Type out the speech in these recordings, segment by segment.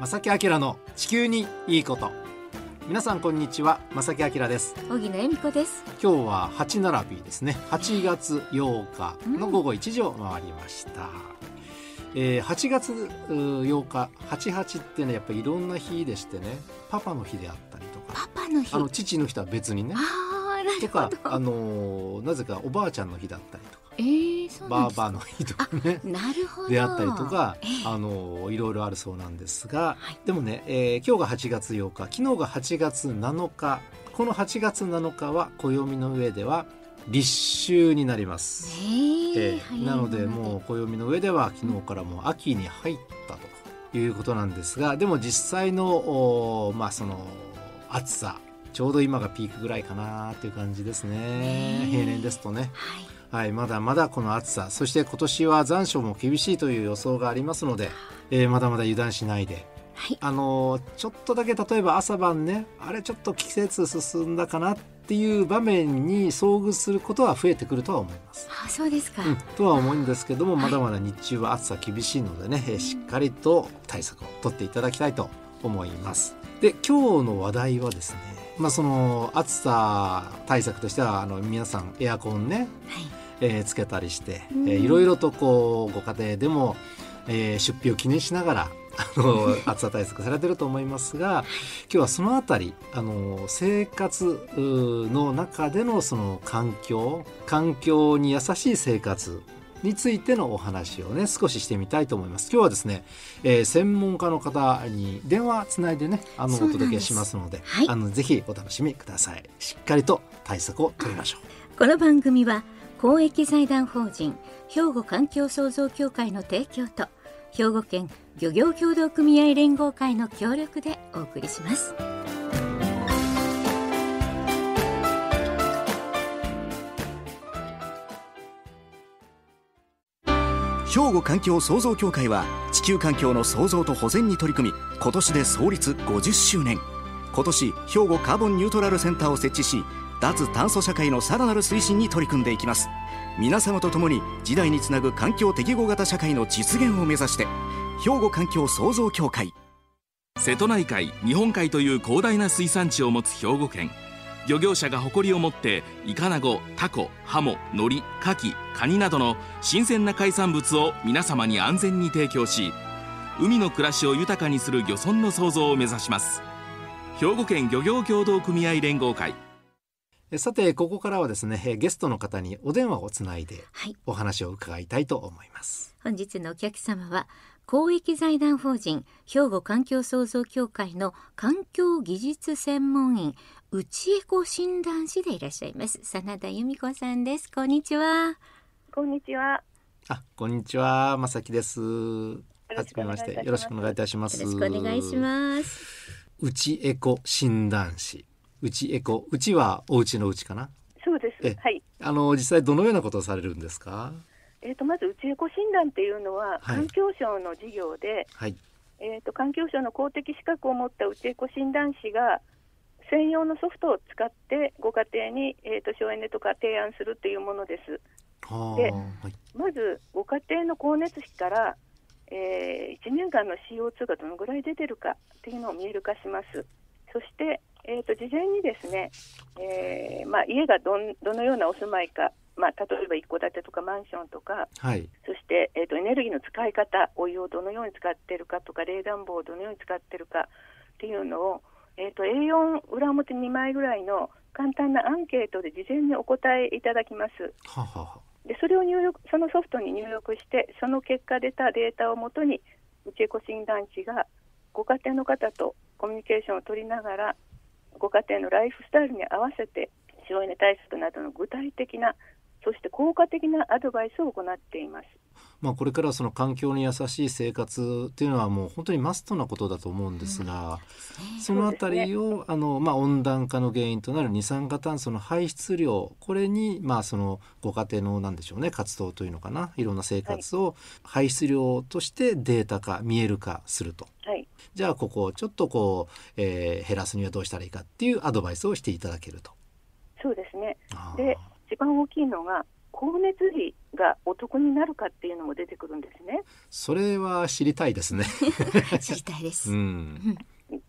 正木明の地球にいいこと。皆さんこんにちは正木明です。小木恵美子です。今日は8並びですね。8月8日の午後1時を回りました、うん、えー、8月8日88ってねやっぱりいろんな日でしてね。パパの日であったりとか。パパの日。あの父の日とは別にね。とかあのなぜかおばあちゃんの日だったりとか。えー、バーバーの日とかね。なるほど。であったりとか、えー、あのいろいろあるそうなんですが、はい、でもね、えー、今日が8月8日昨日が8月7日この8月7日は暦の上では立秋になります、えー、えー、なのでもう暦の上では昨日からもう秋に入ったということなんですがでも実際のまあその暑さちょうど今がピークぐらいかなっていう感じですね。平年ですとね。はいはい、まだまだこの暑さそして今年は残暑も厳しいという予想がありますので、えー、まだまだ油断しないで、はい、あのちょっとだけ例えば朝晩ねあれちょっと季節進んだかなっていう場面に遭遇することは増えてくるとは思います。あそうですか、うん、とは思うんですけどもまだまだ日中は暑さ厳しいのでね、はい、しっかりと対策を取っていただきたいと思います。で今日の話題はですねまあ、その暑さ対策としてはあの皆さんエアコンね、はいえー、つけたりして、えー、いろいろとこうご家庭でも、えー、出費を気にしながらあの 暑さ対策されてると思いますが今日はそのあたりあの生活の中でのその環境環境に優しい生活についてのお話をね少ししてみたいと思います。今日はですね、えー、専門家の方に電話つないでねあのお届けしますので、はい、あのぜひお楽しみください。しっかりと対策を取りましょう。この番組は公益財団法人兵庫環境創造協会の提供と兵庫県漁業協同組合連合会の協力でお送りします。兵庫環境創造協会は地球環境の創造と保全に取り組み今年で創立50周年。今年兵庫カーボンニュートラルセンターを設置し脱炭素社会のさらなる推進に取り組んでいきます。皆様と共に時代につなぐ環境適合型社会の実現を目指して兵庫環境創造協会。瀬戸内海日本海という広大な水産地を持つ兵庫県。漁業者が誇りを持ってイカナゴタコハモノリカキカニなどの新鮮な海産物を皆様に安全に提供し海の暮らしを豊かにする漁村の創造を目指します。兵庫県漁業協同組合連合会。さてここからはですねゲストの方にお電話をつないでお話を伺いたいと思います、はい、本日のお客様は公益財団法人兵庫環境創造協会の環境技術専門員内エコ診断士でいらっしゃいます真田由美子さんです。こんにちは。こんにちは。あこんにちはまさきです。はじめまして。よろしくお願いいたします。よろしくお願いします。内エコ診断士うちエコ。うちはお家のうちかな。そうです。はい。あの実際どのようなことをされるんですか？えっ、ー、とまずうちエコ診断っていうのは、環境省の事業で、はい、えっ、ー、と環境省の公的資格を持ったうちエコ診断士が専用のソフトを使ってご家庭に、えーと、省エネとか提案するっていうものです。で、はい、まずご家庭の光熱費から、えー、1年間の CO2 がどのぐらい出てるかっていうのを見える化します。そして、えーと、事前にですね、えーまあ、家がどんどのようなお住まいか、まあ、例えば一戸建てとかマンションとか、はい、そして、えーと、エネルギーの使い方お湯をどのように使っているかとか冷暖房をどのように使っているかっていうのを、えーと、A4 裏表2枚ぐらいの簡単なアンケートで事前にお答えいただきます。ははでそれを入力そのソフトに入力してその結果出たデータをもとにうちエコ診断士がご家庭の方とコミュニケーションを取りながらご家庭のライフスタイルに合わせて省エネ対策などの具体的なそして効果的なアドバイスを行っています。まあ、これからその環境に優しい生活っていうのはもう本当にマストなことだと思うんですが、うん、そのあたりを、ね、あの、まあ、温暖化の原因となる二酸化炭素の排出量これに、まあ、そのご家庭のなんでしょうね活動というのかないろんな生活を排出量としてデータ化見える化すると。はい、じゃあここをちょっとこう、えー、減らすにはどうしたらいいかっていうアドバイスをしていただけると。そうですねで一番大きいのが光熱費がお得になるかっていうのも出てくるんですね。それは知りたいですね。知りたいです。うん、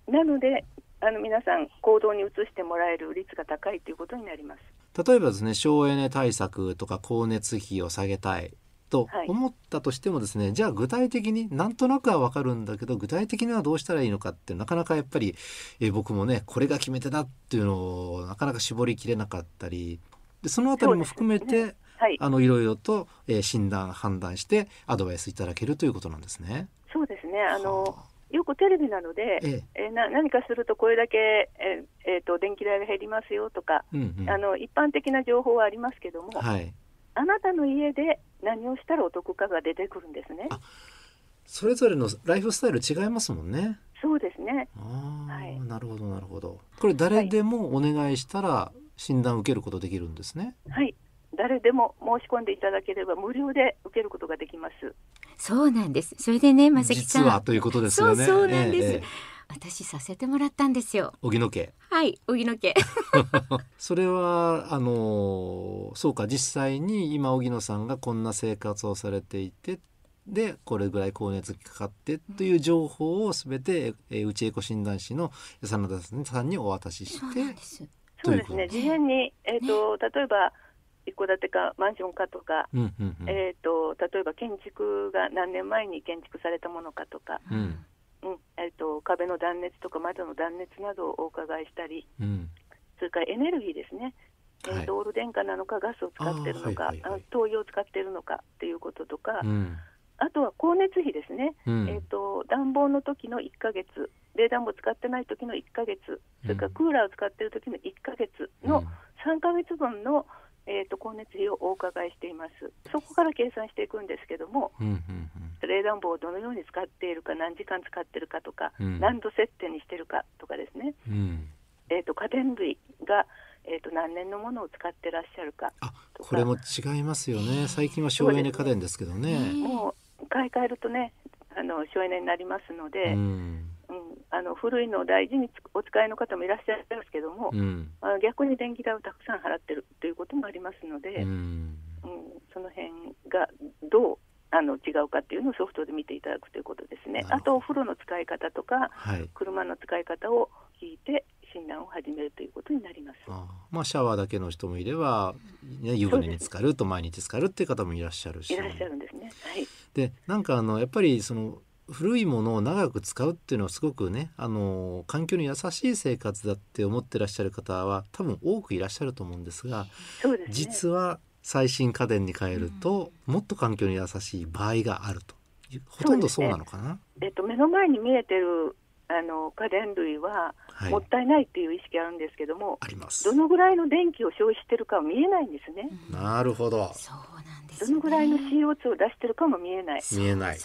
なのであの皆さん行動に移してもらえる率が高いということになります。例えばですね省エネ対策とか光熱費を下げたいと思ったとしてもですね、はい、じゃあ具体的になんとなくは分かるんだけど具体的にはどうしたらいいのかってなかなかやっぱり、えー、僕もねこれが決め手だっていうのをなかなか絞りきれなかったりでそのあたりも含めて、ねはい、あのいろいろと、えー、診断判断してアドバイスいただけるということなんですね。そうですね。あのよくテレビなので、え。えー、な何かするとこれだけ、えーえーと、電気代が減りますよとか、うんうん、あの一般的な情報はありますけども、はい、あなたの家で何をしたらお得かが出てくるんですね。それぞれのライフスタイル違いますもんね。そうですね。ああ、はい、なるほどなるほど。これ誰でもお願いしたら診断を受けることできるんですね。はい。誰でも申し込んでいただければ無料で受けることができます。そうなんです。それでね、まさきさん。実はということですよね。そうそうなんです。ええ私させてもらったんですよ。荻野家。はい、荻野家。それはあのそうか実際に今荻野さんがこんな生活をされていて。でこれぐらい高熱かかってという情報をすべて、えー、内エコ診断士の真田さんにお渡ししてそうですね事前に、えーと、ね、例えば一戸建てかマンションかとか、うんうんうん、えーと、例えば建築が何年前に建築されたものかとか、うん、うんえーと、壁の断熱とか窓の断熱などをお伺いしたり、うん、それからエネルギーですね、はい、えー、オール電化なのかガスを使っているのか、はいはいはい、灯油を使っているのかということとか、うん、あとは光熱費ですね、うん、えーと、暖房の時の1か月冷暖房使ってない時の1か月それからクーラーを使っている時の1か月の3か月分の、えーと、光熱費をお伺いしています。そこから計算していくんですけども、うんうんうん、冷暖房をどのように使っているか何時間使っているかとか、うん、何度設定にしているかとかですね、うん、えーと、家電類が、えーと、何年のものを使ってらっしゃるか。とか。これも違いますよね。最近は省エネ家電ですけどね。もう買い替えるとねあの省エネになりますので、うんうん、あの古いのを大事にお使いの方もいらっしゃるんですけども、うん、あ逆に電気代をたくさん払ってるということもありますので、うん、うん、その辺がどうあの違うかっていうのをソフトで見ていただくということですね。あとお風呂の使い方とか、はい、車の使い方を聞いて診断を始めるということになります。あまあシャワーだけの人もいれば、ね、湯船に浸かると毎日浸かるっていう方もいらっしゃるし。いらっしゃるんですね。はい。でなんかあのやっぱりその古いものを長く使うっていうのはすごくねあの環境に優しい生活だって思ってらっしゃる方は多分多くいらっしゃると思うんですが、ね、実は最新家電に変えると、もっと環境に優しい場合があると。ほとんどそうなのかな、ね、えっと、目の前に見えてるあの家電類はもったいないっていう意識あるんですけども、あります。どのぐらいの電気を消費してるかは見えないんですね。なるほど。そうなんです、ね、どのぐらいの CO2 を出してるかも見えない。見えない。う。ん、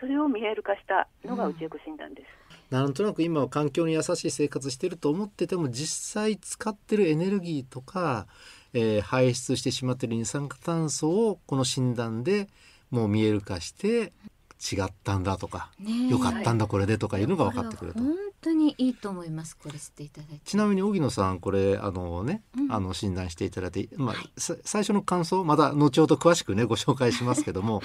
それを見える化したのが宇宙エ診断です。うん、なんとなく今は環境に優しい生活してると思ってても実際使ってるエネルギーとか、えー、排出してしまってる二酸化炭素をこの診断でもう見える化して違ったんだとか、ね、よかったんだこれでとかいうのが分かってくると。本当にいいと思います。これしていただいて。ちなみに荻野さんこれあのね、うん、あの診断していただいて、まあ、はい、最初の感想まだ後ほど詳しくねご紹介しますけども、はい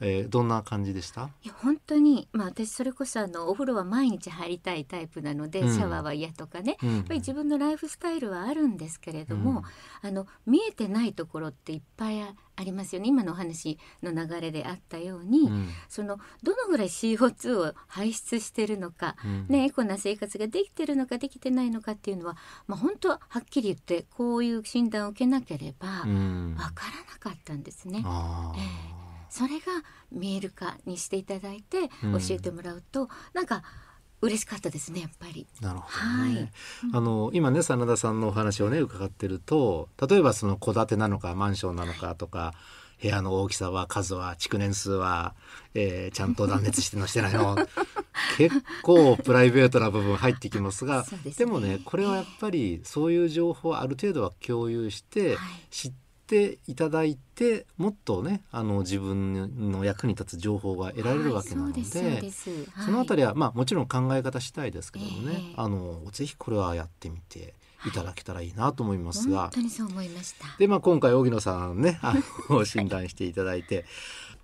えー、どんな感じでした？いや本当に、まあ、私それこそあのお風呂は毎日入りたいタイプなので、うん、シャワーは嫌とかね、うん、やっぱり自分のライフスタイルはあるんですけれども、うん、あの見えてないところっていっぱいありますよね。今のお話の流れであったように、そのどのぐらい CO2 を排出してるのか、ね、エコな生活ができてるのかできてないのかっていうのは、まあ、本当はっきり言ってこういう診断を受けなければわからなかったんですね。えーそれが見える化にしていただいて教えてもらうと、うん、なんか嬉しかったですねやっぱり。なるほど、ね、はい、あの今ね真田さんのお話をね伺ってると例えばその戸建てなのかマンションなのかとか。部屋の大きさは数は築年数は、えー、ちゃんと断熱してのしてないの結構プライベートな部分入ってきますが で、ね,、もねこれはやっぱりそういう情報をある程度は共有して知っていただいてもっとねあの自分の役に立つ情報が得られるわけなのではいそでそのあたりは、まあ、もちろん考え方次第ですけどもね、えー、あのぜひこれはやってみてい。ただけたらいいなと思いますが、本当にそう思いました。でまあ今回荻野さんねあの診断していただいて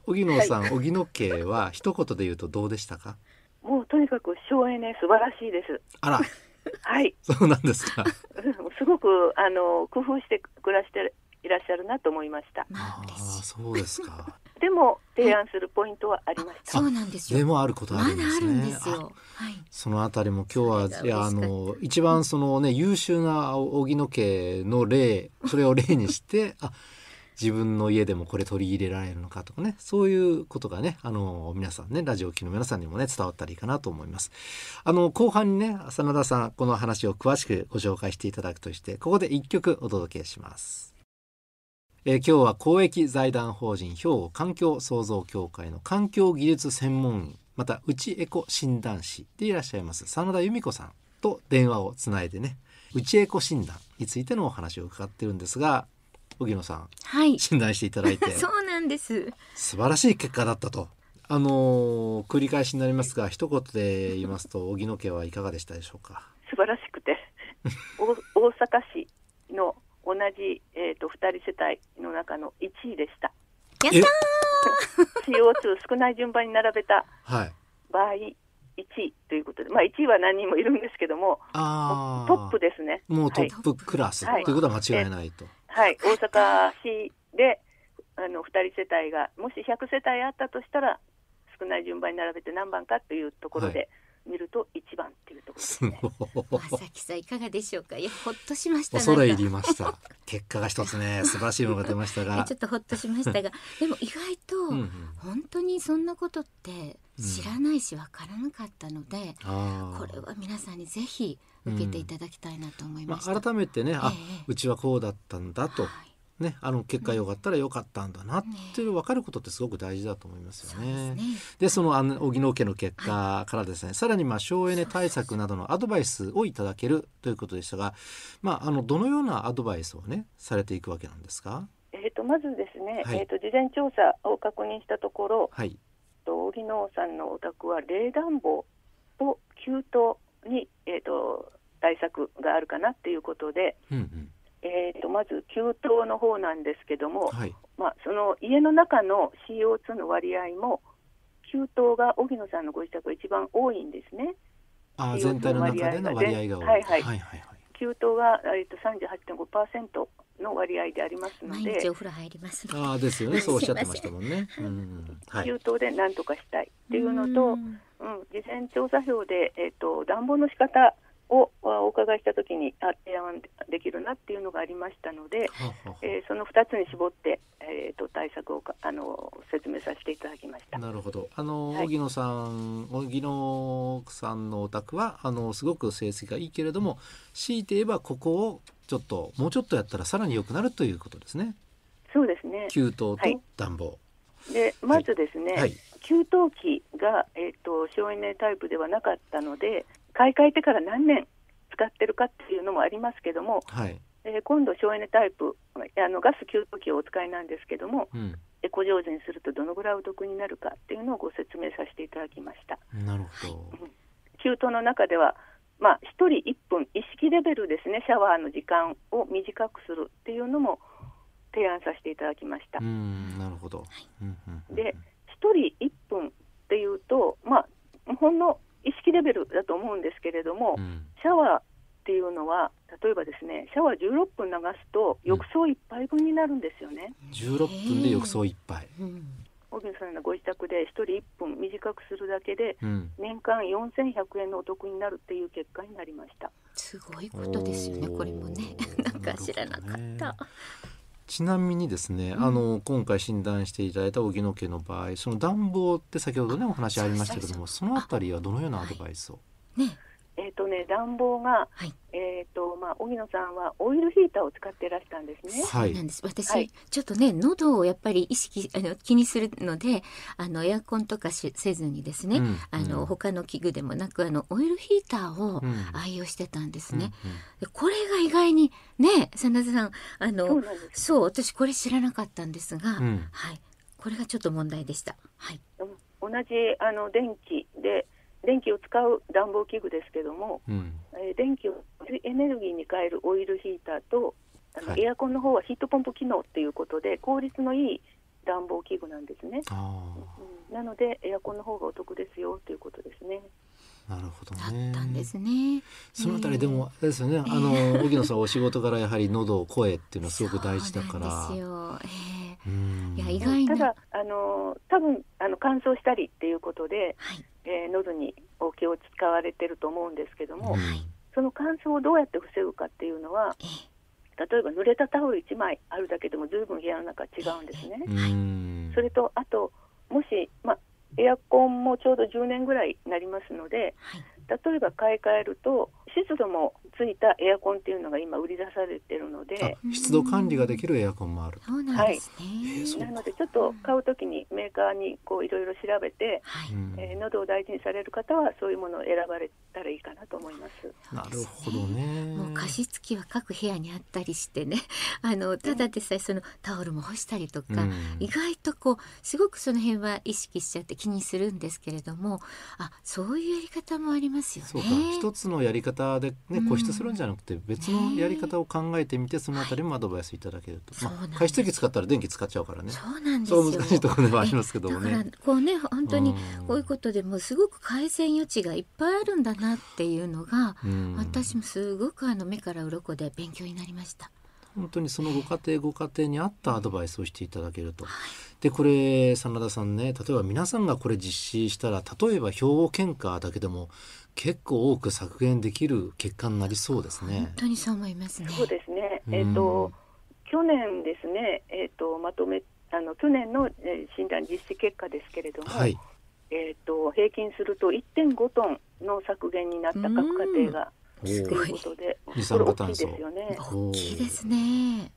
荻野さん、はい、荻野家は一言で言うとどうでしたか？もうとにかく省エネ素晴らしいです。あら。はい。そうなんですか。すごくあの工夫して暮らしていらっしゃるなと思いました。ああそうですか。でも提案するポイントはありました。そうなんですよ。でもあることあるんですね。ま、はい、そのあたりも今日はいやあの一番そのね優秀な荻野家の例それを例にして あ自分の家でもこれ取り入れられるのかとかね。そういうことがねあの皆さんねラジオ機の皆さんにもね伝わったらいいかなと思います。あの後半にね真田さんこの話を詳しくご紹介していただくとしてここで一曲お届けしますえー、今日は公益財団法人兵庫環境創造協会の環境技術専門員また内エコ診断士でいらっしゃいます真田由美子さんと電話をつないでね内エコ診断についてのお話を伺ってるんですが荻野さん、はい、診断していただいて。そうなんです。素晴らしい結果だったと。あのー、繰り返しになりますが一言で言いますと荻野家はいかがでしたでしょうか？素晴らしくて。大阪市の同じ、えーと、2人世帯の中の1位でした。やったー！CO2 少ない順番に並べた場合、はい、1位ということで、まあ、1位は何人もいるんですけども、あトップですね。もうトップクラス、はい、ということは間違いないと。はい、大阪市であの2人世帯が、もし100世帯あったとしたら、少ない順番に並べて何番かというところで、はい見ると一番っていうところですね。まさきさんいかがでしょうか？いやほっとしました。恐れ入りました。結果が一つね 素晴らしいものが出ましたが、ちょっとほっとしましたが、でも意外と本当にそんなことって知らないしわからなかったので、うん、これは皆さんにぜひ受けていただきたいなと思いました。うんまあ、改めてね、あ、えー、うちはこうだったんだと。はいね、あの結果良かったら良かったんだなっていう分かることってすごく大事だと思いますよね。で、ね、その荻野家の結果からですね、はい、さらにまあ省エネ対策などのアドバイスをいただけるということでしたが、まああのどのようなアドバイスをねされていくわけなんですか？えっ、とまずですね、はい、えっ、と事前調査を確認したところ、はい、と荻野さんのお宅は冷暖房と給湯にえっ、と対策があるかなっていうことで。うんうんえーと、まず給湯の方なんですけども、はい、まあ、その家の中の CO2 の割合も給湯が荻野さんのご自宅が一番多いんですね。あ全体の中での割合が多い。はいはい。はいはい給湯が、えーと、38.5%の割合でありますので。お風呂入ります、ね、あですよね。そうおっしゃってましたもんね。うんはい、給湯で何とかしたいっていうのと、うん、事前調査票でえっ、ー、と暖房の仕方をお伺いしたときにあ提案できるなっていうのがありましたので、えー、その2つに絞って、えーと、対策をあの説明させていただきました。なるほど。あの、はい、荻野さん荻野さんのお宅はあのすごく成績がいいけれども強いて言えばここをちょっともうちょっとやったらさらに良くなるということですね。そうですね。給湯と暖房、はい、でまずですね、はい、給湯器が、えーと省エネタイプではなかったので買い替えてから何年使ってるかっていうのもありますけども、はい、えー、今度省エネタイプあのガス給湯器をお使いなんですけども、うん、エコ上手にするとどのぐらいお得になるかっていうのをご説明させていただきました。なるほど、給湯の中ではまあ、1人1分意識レベルですねシャワーの時間を短くするっていうのも提案させていただきました。なるほど、で1人1分っていうと、まあ、ほんの意識レベルだと思うんですけれども、うん、シャワーっていうのは例えばですねシャワー16分流すと浴槽1杯分になるんですよね、うん、16分で浴槽1杯、小木さん。のご自宅で1人1分短くするだけで、年間4100円のお得になるっていう結果になりました。すごいことですよねこれもね。なんか知らなかった。ちなみにですね、うん、あの今回診断していただいた荻野家の場合その暖房って先ほどねお話ありましたけどもそのあたりはどのようなアドバイスを、はい、ねえっ、ー、とね暖房が、はい、えっ、ー、とまあ荻野さんはオイルヒーターを使ってらしたんですね。はい。なんです。私、はい、ちょっとね喉をやっぱり意識あの気にするので、あのエアコンとかしせずにですね、うん、あの、うん、他の器具でもなくあのオイルヒーターを愛用してたんですね。うん、これが意外にね、真田さんあのそう私これ知らなかったんですが、はい。これがちょっと問題でした。はい。同じあの電気で電気を使う暖房器具ですけども、うん、えー、電気をエネルギーに変えるオイルヒーターとあの、はい、エアコンの方はヒートポンプ機能っていうことで効率のいい暖房器具なんですね、うん、なのでエアコンの方がお得ですよということですね。なるほどね。だったんですね。そのあたりでも、えー、ですよね。あの 荻野さんお仕事からやはり喉声っていうのはすごく大事だから。そうですよ。えー、いや意外ただあの多分あの乾燥したりっていうことで、はい、えー、喉にお気を使われてると思うんですけども、はい、その乾燥をどうやって防ぐかっていうのは。例えば濡れたタオル1枚あるだけでもずいぶん部屋の中違うんですね。それとあともし、ま、エアコンもちょうど10年ぐらいになりますので、はい、例えば買い替えると湿度もついたエアコンっていうのが今売り出されてるので湿度管理ができるエアコンもある。そうなんですね、はい、なのでちょっと買うときにメーカーにこういろいろ調べて、はい、えー、喉を大事にされる方はそういうものを選ばれたらいいかなと思います。なるほどね。もう加湿器は各部屋にあったりしてね。あのただでさえそのタオルも干したりとか、うん、意外とこうすごくその辺は意識しちゃって気にするんですけれどもあそういうやり方もありますよね。一つのやり方でね固執するんじゃなくて、別のやり方を考えてみて、そのあたりもアドバイスいただけると、まあ、加湿器使ったら電気使っちゃうからね。そうなんですよ。難しいところではありますけどもねこうね本当にこういうことでもすごく改善余地がいっぱいあるんだなっていうのが、私もすごくあの目から鱗で勉強になりました。本当にそのご家庭ご家庭に合ったアドバイスをしていただけると。でこれ真田さんね例えば皆さんがこれ実施したら例えば兵庫県下だけでも結構多く削減できる結果になりそうですね。本当にそう思いますね。そうですね。えっ、ー、と、去年ですね、えっ、ー、とまとめあの去年の、えー、診断実施結果ですけれども、はい、えっ、と平均すると1.5トンの削減になった各家庭がということで、二酸化炭素ですよね。大きいですね。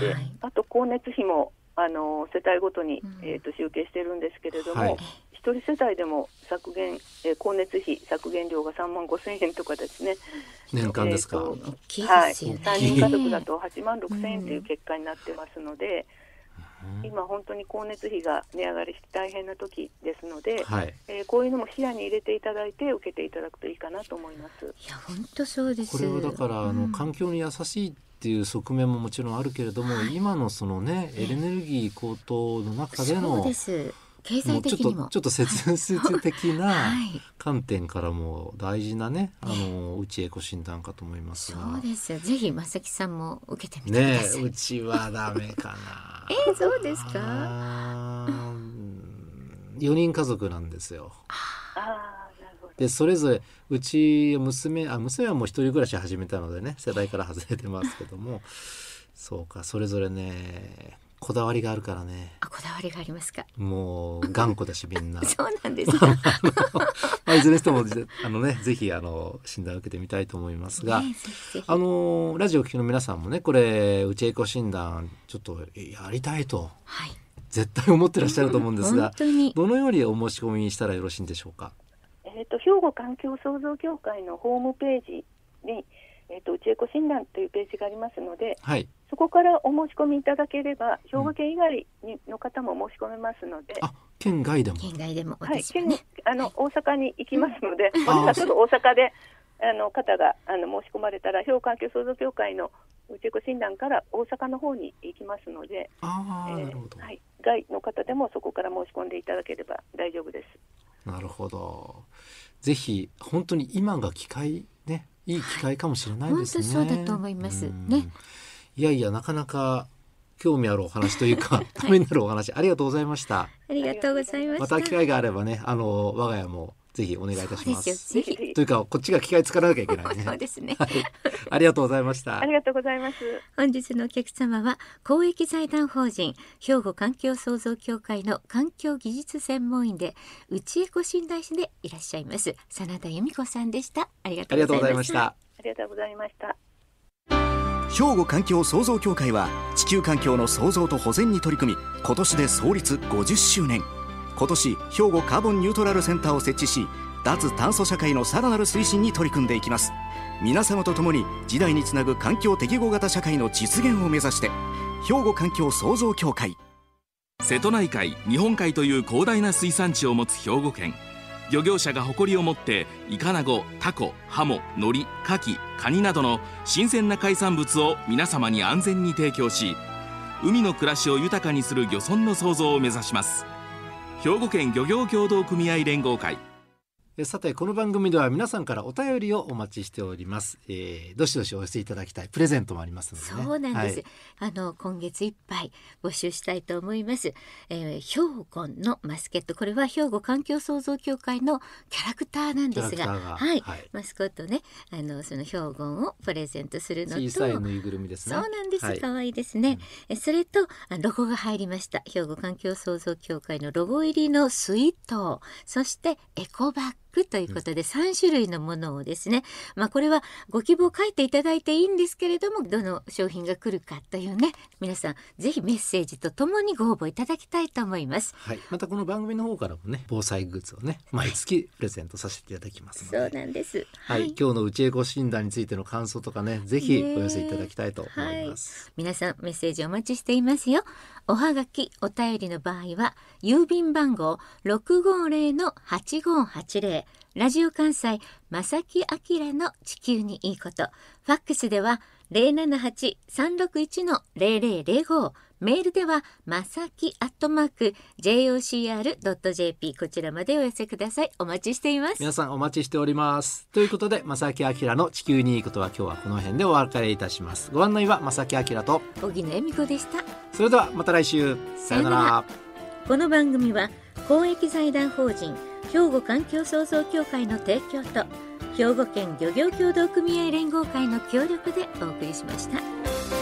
で、あと光熱費もあの世帯ごとに、えーと、集計してるんですけれども、はい、1人世帯でも削減、えー、光熱費削減量が3万5千円とかですね。年間ですか、えー、はい、3人家族だと8万6千円という結果になってますので、うん、今本当に光熱費が値上がりして大変な時ですので、はい、えー、こういうのも視野に入れていただいて受けていただくといいかなと思います。いや本当そうです。これはだから、あの環境に優しいっていう側面ももちろん。あるけれども、はい、今のそのねエネルギー高騰の中での経済的にも。ちょっと切実的な観点からも大事なね、あのうちエコ診断かと思いますそうです。よぜひ正木さんも受けてみてねうちはダメかな。えー、そうですか？四人家族なんですよ。でそれぞれうち娘あ娘はもう一人暮らし始めたのでね世代から外れてますけども。そうかそれぞれねこだわりがあるからね。あ、こだわりがありますか？もう頑固だしみんな。そうなんですか？まあ、いずれにしてもあのねぜひあの診断を受けてみたいと思いますが、ね、あのラジオ聴きの皆さんもねこれうちエコ診断ちょっとやりたいと。はい。絶対思ってらっしゃると思うんですが、どのようにお申し込みしたらよろしいんでしょうか？えっ、ー、と兵庫環境創造協会のホームページにえっ、ー、とうちエコ診断というページがありますので、はい、そこからお申し込みいただければ兵庫県以外にの方も申し込めますので、あ県外でも。県外でも、はい、県あの、大阪に行きますので、もしかすると大阪であの方があの申し込まれたら兵庫環境創造協会のうちエコ診断から大阪の方に行きますので、あえー、はい、外の方でもそこから申し込んでいただければ大丈夫です。なるほど。ぜひ本当に今が機会ねいい機会かもしれないですね。そうだと思います。ね。いやいやなかなか興味あるお話というか、ためになるお話ありがとうございました。ありがとうございましまた機会があればねあの我が家もぜひお願いいたします。ぜひというかこっちが機械使わなきゃいけないね。そうですね、はい。ありがとうございました。ありがとうございます。本日のお客様は公益財団法人兵庫環境創造協会の環境技術専門員で内エコ診断士でいらっしゃいます真田由美子さんでした。ありがとうございました。ありがとうございました。兵庫環境創造協会は地球環境の創造と保全に取り組み今年で創立50周年。今年兵庫カーボンニュートラルセンターを設置し脱炭素社会のさらなる推進に取り組んでいきます。皆様と共に時代につなぐ環境適合型社会の実現を目指して兵庫環境創造協会。瀬戸内海日本海という広大な水産地を持つ兵庫県。漁業者が誇りを持ってイカナゴタコハモノリカキカニなどの新鮮な海産物を皆様に安全に提供し海の暮らしを豊かにする漁村の創造を目指します。兵庫県漁業協同組合連合会。さてこの番組では皆さんからお便りをお待ちしております、えー、どしどしお寄せいただきたい。プレゼントもありますので、ね、そうなんです、はい、あの今月いっぱい募集したいと思います、えー、兵庫のマスケット。これは兵庫環境創造協会のキャラクターなんですがはい、はい、マスコットねあのその兵庫をプレゼントするのと。小さいぬいぐるみですね。そうなんです、はい、可愛いですね、うん、それとロゴが入りました？兵庫環境創造協会のロゴ入りのスイート。そしてエコバッグクということで3種類のものをですね、まあこれはご希望書いていただいていいんですけれどもどの商品が来るかというね皆さんぜひメッセージとともにご応募いただきたいと思います。はい、またこの番組の方からもね防災グッズをね毎月プレゼントさせていただきますそうなんです。はい、はい、今日の内エコ診断についての感想とかねぜひお寄せいただきたいと思います。はい、皆さんメッセージお待ちしていますよ。おはがきお便りの場合は郵便番号650-8580ラジオ関西正木明の地球にいいこと。ファックスでは078-361-0005メールではまさきアットマーク jocr.jp こちらまでお寄せください。お待ちしています。皆さんお待ちしております。ということでまさきあきらの地球にいいことは今日はこの辺でお別れいたします。ご案内はまさきあきらと。小木野恵美子でした。それではまた来週。さよなら。この番組は公益財団法人兵庫環境創造協会の提供と兵庫県漁業協同組合連合会の協力でお送りしました。